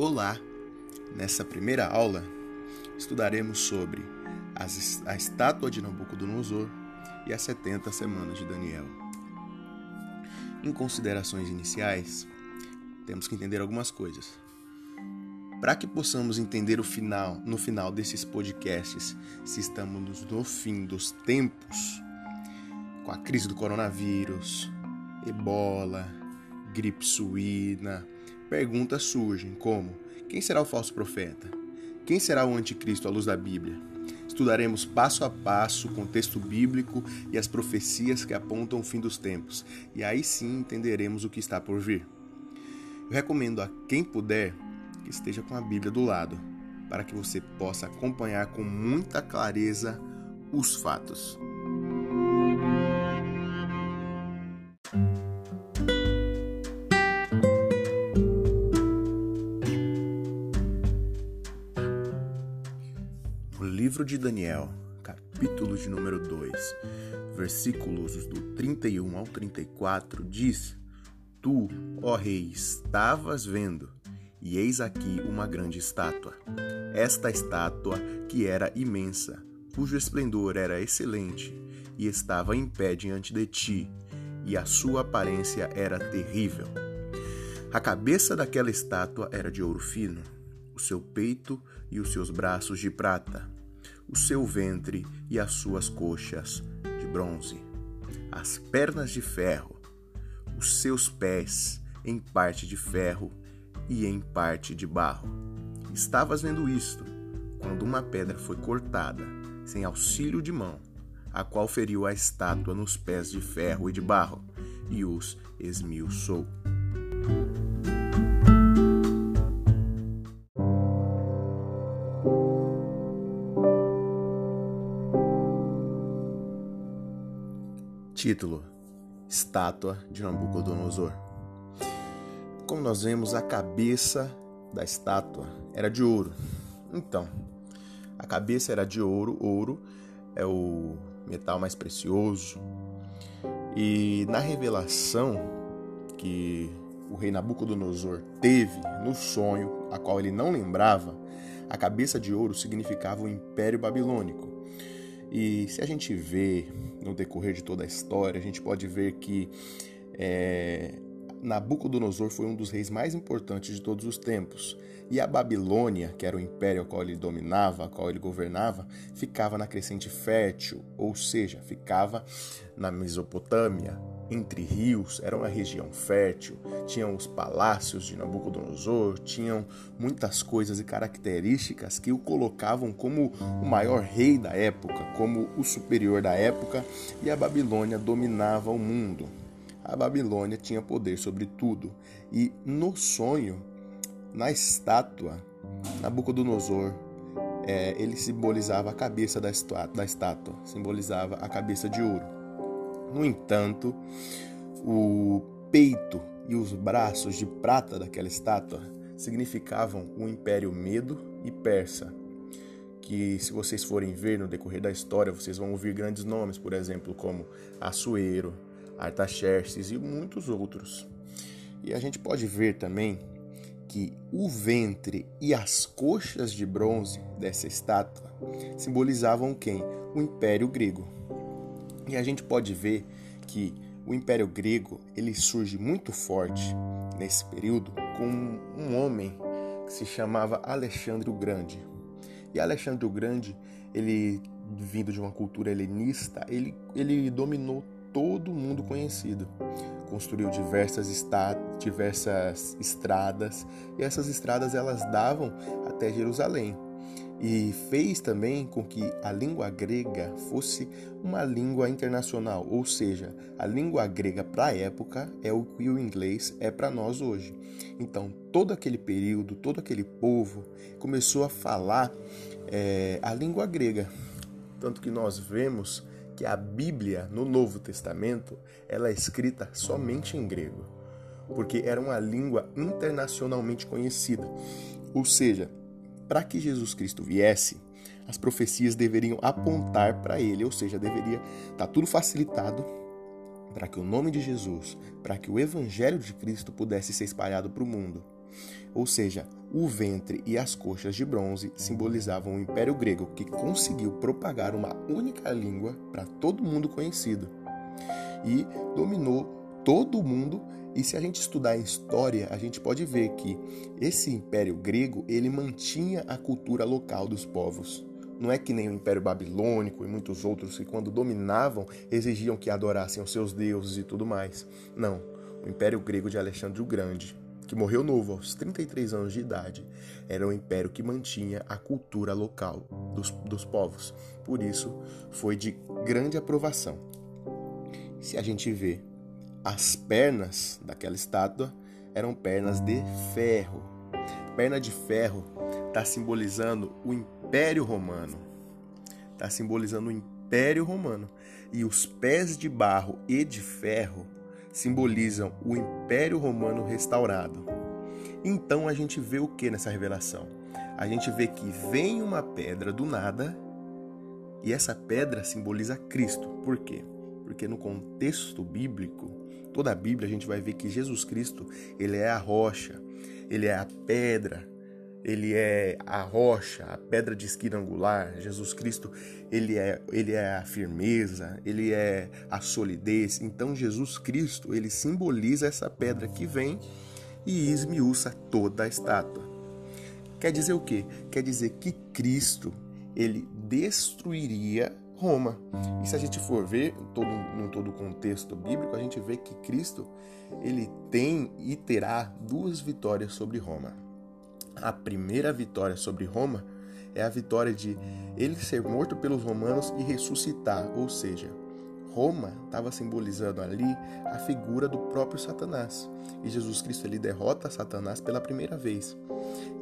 Olá! Nessa primeira aula estudaremos sobre as, a estátua de Nabucodonosor e as 70 semanas de Daniel. Em considerações iniciais, temos que entender algumas coisas. Para que possamos entender o final, no final desses podcasts, se estamos no fim dos tempos, com a crise do coronavírus, ebola, gripe suína, perguntas surgem como: quem será o falso profeta? Quem será o anticristo à luz da Bíblia? Estudaremos passo a passo o contexto bíblico e as profecias que apontam o fim dos tempos, e aí sim entenderemos o que está por vir. Eu recomendo a quem puder que esteja com a Bíblia do lado, para que você possa acompanhar com muita clareza os fatos. De Daniel, capítulo de número 2, versículos do 31 ao 34, diz: Tu, ó rei, estavas vendo, e eis aqui uma grande estátua. Esta estátua, que era imensa, cujo esplendor era excelente, e estava em pé diante de ti, e a sua aparência era terrível. A cabeça daquela estátua era de ouro fino, o seu peito e os seus braços de prata, o seu ventre e as suas coxas de bronze, as pernas de ferro, os seus pés em parte de ferro e em parte de barro. Estavas vendo isto quando uma pedra foi cortada, sem auxílio de mão, a qual feriu a estátua nos pés de ferro e de barro, e os esmiuçou. Título: Estátua de Nabucodonosor. Como nós vemos, a cabeça da estátua era de ouro. Então, a cabeça era de ouro, ouro é o metal mais precioso. E na revelação que o rei Nabucodonosor teve no sonho, a qual ele não lembrava, a cabeça de ouro significava o Império Babilônico. E se a gente vê no decorrer de toda a história, a gente pode ver que é, Nabucodonosor foi um dos reis mais importantes de todos os tempos. E a Babilônia, que era o império ao qual ele dominava, ao qual ele governava, ficava na crescente fértil, ou seja, ficava na Mesopotâmia, entre rios, era uma região fértil, tinham os palácios de Nabucodonosor, tinham muitas coisas e características que o colocavam como o maior rei da época, como o superior da época, e a Babilônia dominava o mundo. A Babilônia tinha poder sobre tudo, e no sonho, na estátua, Nabucodonosor é, ele simbolizava a cabeça da estátua, da estátua, simbolizava a cabeça de ouro. No entanto, o peito e os braços de prata daquela estátua significavam o Império Medo e Persa, que se vocês forem ver no decorrer da história, vocês vão ouvir grandes nomes, por exemplo, como Assuero, Artaxerxes e muitos outros. E a gente pode ver também que o ventre e as coxas de bronze dessa estátua simbolizavam quem? O Império Grego. E a gente pode ver que o Império Grego ele surge muito forte nesse período com um homem que se chamava Alexandre o Grande. E Alexandre o Grande, ele vindo de uma cultura helenista, ele, ele dominou todo o mundo conhecido. Construiu diversas, diversas estradas e essas estradas elas davam até Jerusalém e fez também com que a língua grega fosse uma língua internacional, ou seja, a língua grega para a época é o que o inglês é para nós hoje. Então, todo aquele período, todo aquele povo começou a falar é, a língua grega, tanto que nós vemos que a Bíblia no Novo Testamento ela é escrita somente em grego, porque era uma língua internacionalmente conhecida, ou seja, para que Jesus Cristo viesse, as profecias deveriam apontar para ele, ou seja, deveria estar tá tudo facilitado para que o nome de Jesus, para que o evangelho de Cristo pudesse ser espalhado para o mundo. Ou seja, o ventre e as coxas de bronze simbolizavam o Império Grego, que conseguiu propagar uma única língua para todo mundo conhecido e dominou todo o mundo. E se a gente estudar a história, a gente pode ver que esse Império Grego ele mantinha a cultura local dos povos. Não é que nem o Império Babilônico e muitos outros que, quando dominavam, exigiam que adorassem os seus deuses e tudo mais. Não. O Império Grego de Alexandre o Grande que morreu novo aos 33 anos de idade, era um império que mantinha a cultura local dos, dos povos. Por isso, foi de grande aprovação. Se a gente vê as pernas daquela estátua, eram pernas de ferro. Perna de ferro está simbolizando o Império Romano. Está simbolizando o Império Romano. E os pés de barro e de ferro simbolizam o Império Romano restaurado. Então a gente vê o que nessa revelação? A gente vê que vem uma pedra do nada e essa pedra simboliza Cristo. Por quê? Porque no contexto bíblico, toda a Bíblia a gente vai ver que Jesus Cristo, ele é a rocha, ele é a pedra ele é a rocha, a pedra de esquina angular. Jesus Cristo, ele é, ele é a firmeza, ele é a solidez. Então Jesus Cristo, ele simboliza essa pedra que vem e esmiuça toda a estátua. Quer dizer o quê? Quer dizer que Cristo, ele destruiria Roma. E se a gente for ver todo, no todo o contexto bíblico, a gente vê que Cristo, ele tem e terá duas vitórias sobre Roma a primeira vitória sobre Roma é a vitória de ele ser morto pelos romanos e ressuscitar, ou seja, Roma estava simbolizando ali a figura do próprio Satanás. E Jesus Cristo ele derrota Satanás pela primeira vez.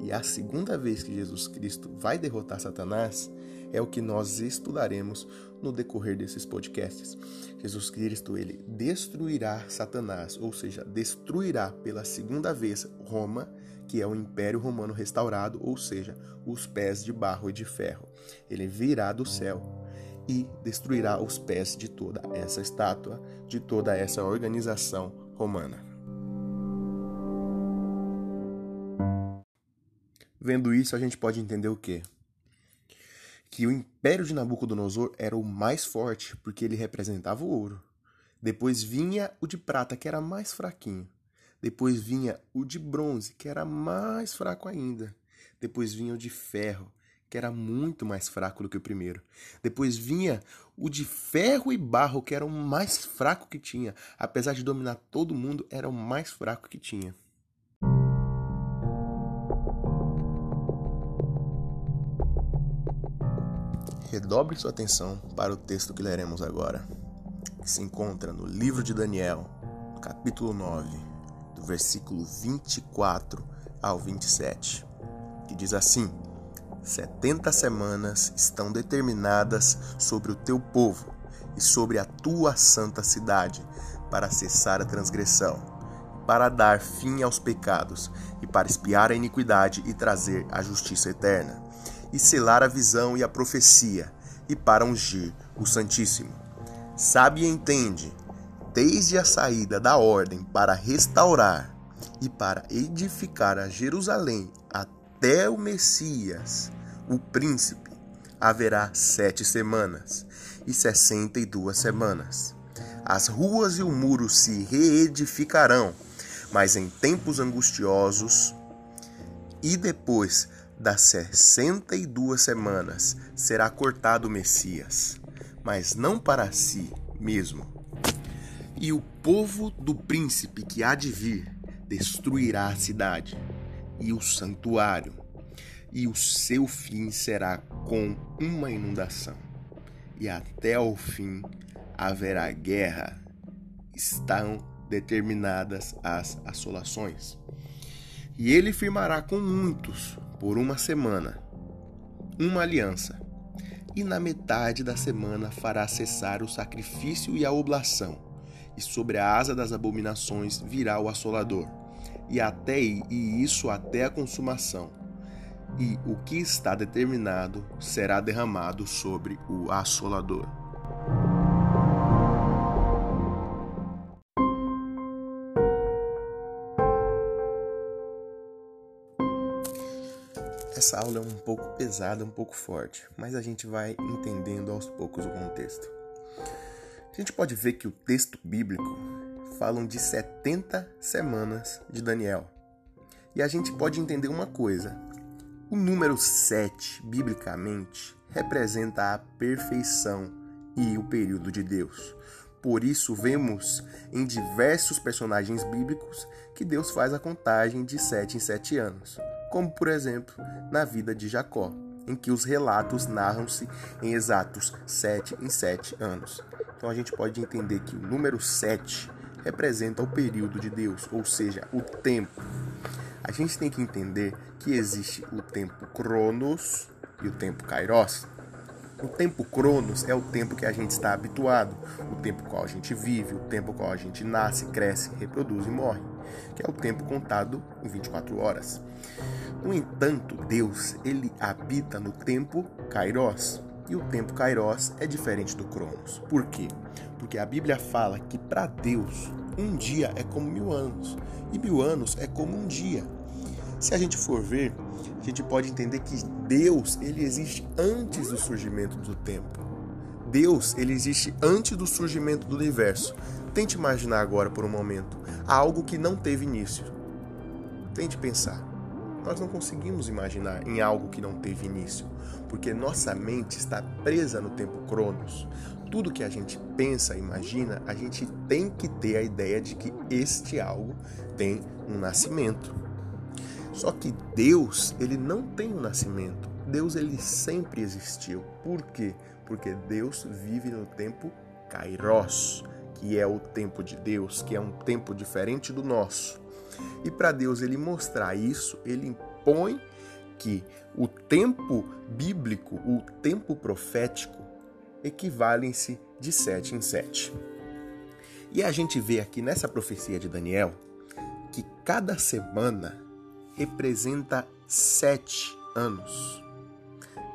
E a segunda vez que Jesus Cristo vai derrotar Satanás é o que nós estudaremos no decorrer desses podcasts. Jesus Cristo ele destruirá Satanás, ou seja, destruirá pela segunda vez Roma que é o Império Romano restaurado, ou seja, os pés de barro e de ferro. Ele virá do céu e destruirá os pés de toda essa estátua, de toda essa organização romana. Vendo isso, a gente pode entender o quê? Que o império de Nabucodonosor era o mais forte porque ele representava o ouro. Depois vinha o de prata, que era mais fraquinho. Depois vinha o de bronze, que era mais fraco ainda. Depois vinha o de ferro, que era muito mais fraco do que o primeiro. Depois vinha o de ferro e barro, que era o mais fraco que tinha. Apesar de dominar todo mundo, era o mais fraco que tinha. Redobre sua atenção para o texto que leremos agora, que se encontra no livro de Daniel, capítulo 9 versículo 24 ao 27, que diz assim: Setenta semanas estão determinadas sobre o teu povo e sobre a tua santa cidade, para cessar a transgressão, para dar fim aos pecados, e para espiar a iniquidade e trazer a justiça eterna, e selar a visão e a profecia, e para ungir o Santíssimo. Sabe e entende desde a saída da ordem para restaurar e para edificar a Jerusalém até o Messias, o príncipe, haverá sete semanas e sessenta e duas semanas. As ruas e o muro se reedificarão, mas em tempos angustiosos, e depois das sessenta e duas semanas será cortado o Messias, mas não para si mesmo, e o povo do príncipe que há de vir destruirá a cidade e o santuário, e o seu fim será com uma inundação, e até ao fim haverá guerra. Estão determinadas as assolações. E ele firmará com muitos por uma semana uma aliança, e na metade da semana fará cessar o sacrifício e a oblação e sobre a asa das abominações virá o assolador, e até e isso até a consumação. E o que está determinado será derramado sobre o assolador. Essa aula é um pouco pesada, um pouco forte, mas a gente vai entendendo aos poucos o contexto. A gente pode ver que o texto bíblico falam de 70 semanas de Daniel. E a gente pode entender uma coisa: o número 7, biblicamente, representa a perfeição e o período de Deus. Por isso, vemos em diversos personagens bíblicos que Deus faz a contagem de sete em sete anos como por exemplo na vida de Jacó, em que os relatos narram-se em exatos sete em sete anos. Então a gente pode entender que o número 7 representa o período de Deus, ou seja, o tempo. A gente tem que entender que existe o tempo Cronos e o tempo Kairos. O tempo Cronos é o tempo que a gente está habituado, o tempo qual a gente vive, o tempo qual a gente nasce, cresce, reproduz e morre, que é o tempo contado em 24 horas. No entanto, Deus, ele habita no tempo Kairos. E o tempo Kairos é diferente do Cronos. Por quê? Porque a Bíblia fala que para Deus um dia é como mil anos e mil anos é como um dia. Se a gente for ver, a gente pode entender que Deus ele existe antes do surgimento do tempo. Deus ele existe antes do surgimento do universo. Tente imaginar agora por um momento algo que não teve início. Tente pensar nós não conseguimos imaginar em algo que não teve início, porque nossa mente está presa no tempo Cronos. Tudo que a gente pensa, imagina, a gente tem que ter a ideia de que este algo tem um nascimento. Só que Deus, ele não tem um nascimento. Deus ele sempre existiu. Por quê? Porque Deus vive no tempo Kairos, que é o tempo de Deus, que é um tempo diferente do nosso. E para Deus ele mostrar isso, ele impõe que o tempo bíblico, o tempo profético, equivalem-se de sete em sete. E a gente vê aqui nessa profecia de Daniel que cada semana representa sete anos.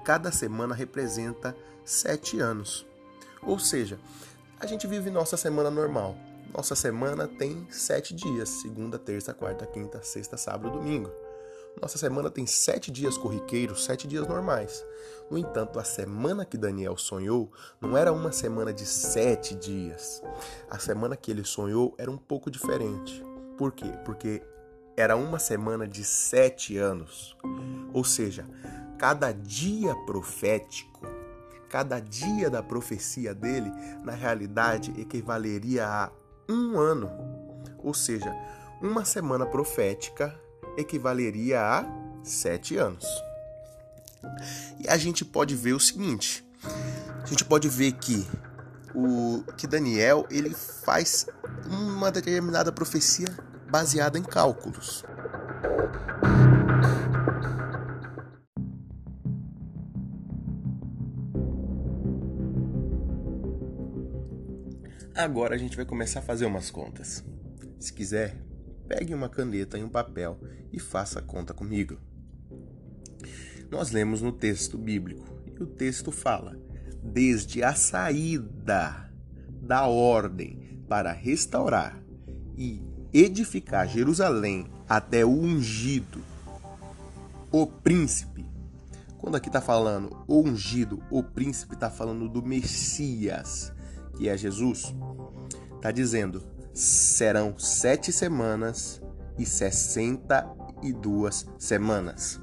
Cada semana representa sete anos. Ou seja, a gente vive nossa semana normal. Nossa semana tem sete dias: segunda, terça, quarta, quinta, sexta, sábado, domingo. Nossa semana tem sete dias corriqueiros, sete dias normais. No entanto, a semana que Daniel sonhou não era uma semana de sete dias. A semana que ele sonhou era um pouco diferente. Por quê? Porque era uma semana de sete anos. Ou seja, cada dia profético, cada dia da profecia dele, na realidade, equivaleria a um ano. Ou seja, uma semana profética equivaleria a sete anos. E a gente pode ver o seguinte: a gente pode ver que o que Daniel ele faz uma determinada profecia baseada em cálculos. Agora a gente vai começar a fazer umas contas. Se quiser, pegue uma caneta e um papel e faça a conta comigo. Nós lemos no texto bíblico e o texto fala: desde a saída da ordem para restaurar e edificar Jerusalém até o ungido, o príncipe. Quando aqui está falando o ungido, o príncipe está falando do Messias que é Jesus, está dizendo: serão sete semanas e sessenta e duas semanas.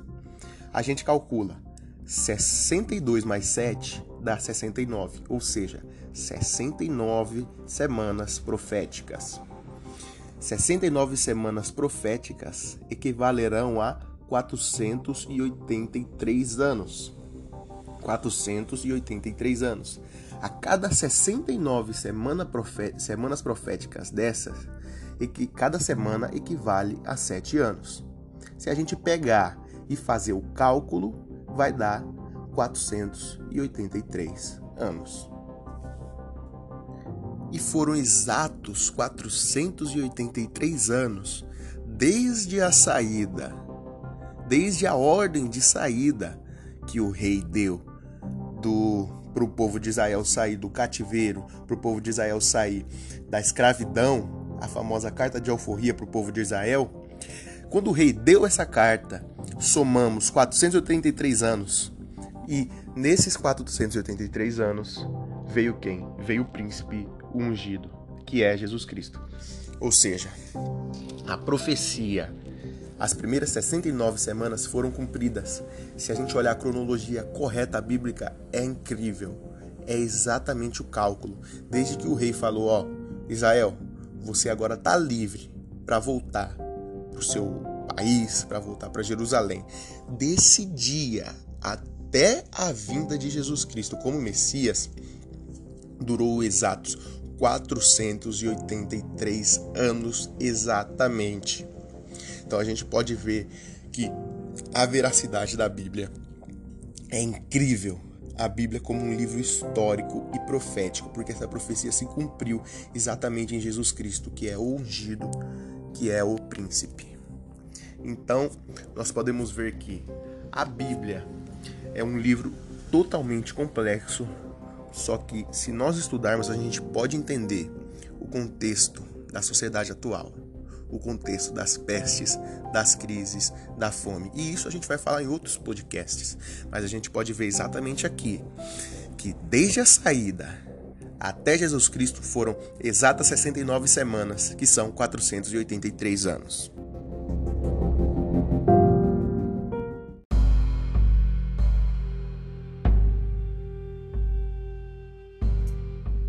A gente calcula 62 mais 7 dá 69, ou seja, 69 semanas proféticas. 69 semanas proféticas equivalerão a 483 anos. 483 anos. A cada 69 semana semanas proféticas dessas, e que cada semana equivale a 7 anos. Se a gente pegar e fazer o cálculo, vai dar 483 anos. E foram exatos 483 anos desde a saída, desde a ordem de saída que o rei deu do para o povo de Israel sair do cativeiro, para o povo de Israel sair da escravidão, a famosa carta de alforria para o povo de Israel, Quando o rei deu essa carta, somamos 483 anos. E nesses 483 anos veio quem? Veio o príncipe ungido, que é Jesus Cristo. Ou seja, a profecia, as primeiras 69 semanas foram cumpridas. Se a gente olhar a cronologia correta bíblica, é incrível. É exatamente o cálculo. Desde que o rei falou: Ó, Israel, você agora está livre para voltar para o seu país, para voltar para Jerusalém. Desse dia até a vinda de Jesus Cristo como Messias, durou exatos 483 anos exatamente. Então a gente pode ver que a veracidade da Bíblia é incrível. A Bíblia como um livro histórico e profético, porque essa profecia se cumpriu exatamente em Jesus Cristo, que é o ungido, que é o príncipe. Então, nós podemos ver que a Bíblia é um livro totalmente complexo, só que se nós estudarmos, a gente pode entender o contexto da sociedade atual, o contexto das pestes, das crises, da fome. E isso a gente vai falar em outros podcasts, mas a gente pode ver exatamente aqui que desde a saída até Jesus Cristo foram exatas 69 semanas, que são 483 anos.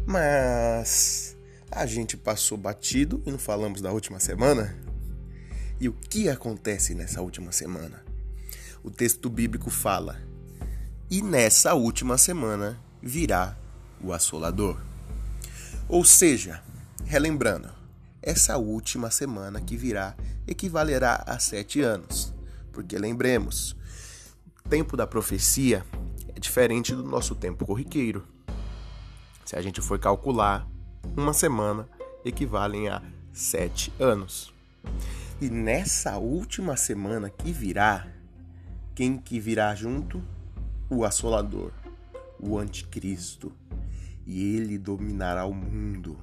Mas a gente passou batido e não falamos da última semana? E o que acontece nessa última semana? O texto bíblico fala: E nessa última semana virá o assolador. Ou seja, relembrando, essa última semana que virá equivalerá a sete anos. Porque lembremos, o tempo da profecia é diferente do nosso tempo corriqueiro. Se a gente for calcular, uma semana equivale a sete anos. E nessa última semana que virá, quem que virá junto? O assolador, o anticristo. E ele dominará o mundo.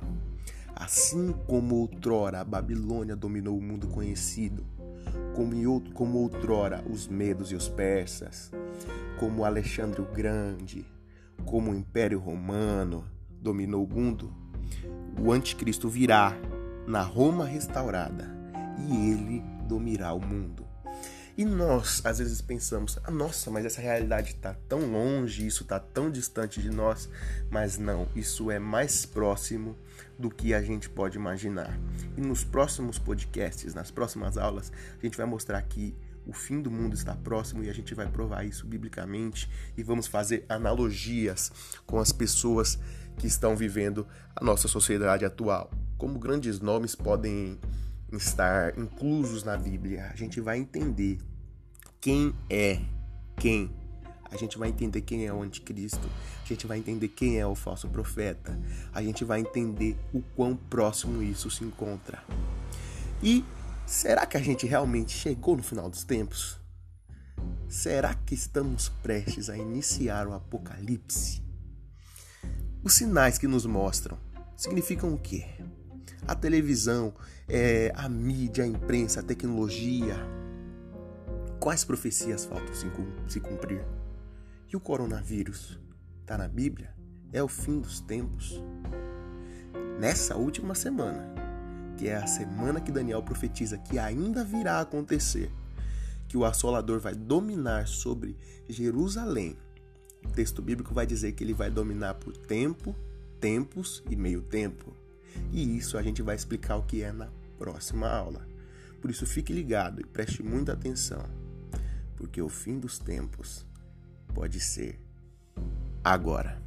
Assim como outrora a Babilônia dominou o mundo conhecido, como outrora os medos e os persas, como Alexandre o Grande, como o Império Romano, dominou o mundo, o anticristo virá na Roma restaurada e ele dominará o mundo. E nós, às vezes, pensamos: ah, nossa, mas essa realidade está tão longe, isso está tão distante de nós. Mas não, isso é mais próximo do que a gente pode imaginar. E nos próximos podcasts, nas próximas aulas, a gente vai mostrar que o fim do mundo está próximo e a gente vai provar isso biblicamente e vamos fazer analogias com as pessoas que estão vivendo a nossa sociedade atual. Como grandes nomes podem estar inclusos na Bíblia, a gente vai entender quem é quem. A gente vai entender quem é o anticristo, a gente vai entender quem é o falso profeta, a gente vai entender o quão próximo isso se encontra. E será que a gente realmente chegou no final dos tempos? Será que estamos prestes a iniciar o apocalipse? Os sinais que nos mostram significam o quê? A televisão, é, a mídia, a imprensa, a tecnologia. Quais profecias faltam se cumprir? E o coronavírus? Está na Bíblia? É o fim dos tempos? Nessa última semana, que é a semana que Daniel profetiza que ainda virá a acontecer, que o assolador vai dominar sobre Jerusalém o texto bíblico vai dizer que ele vai dominar por tempo, tempos e meio tempo. E isso a gente vai explicar o que é na próxima aula. Por isso fique ligado e preste muita atenção, porque o fim dos tempos pode ser agora.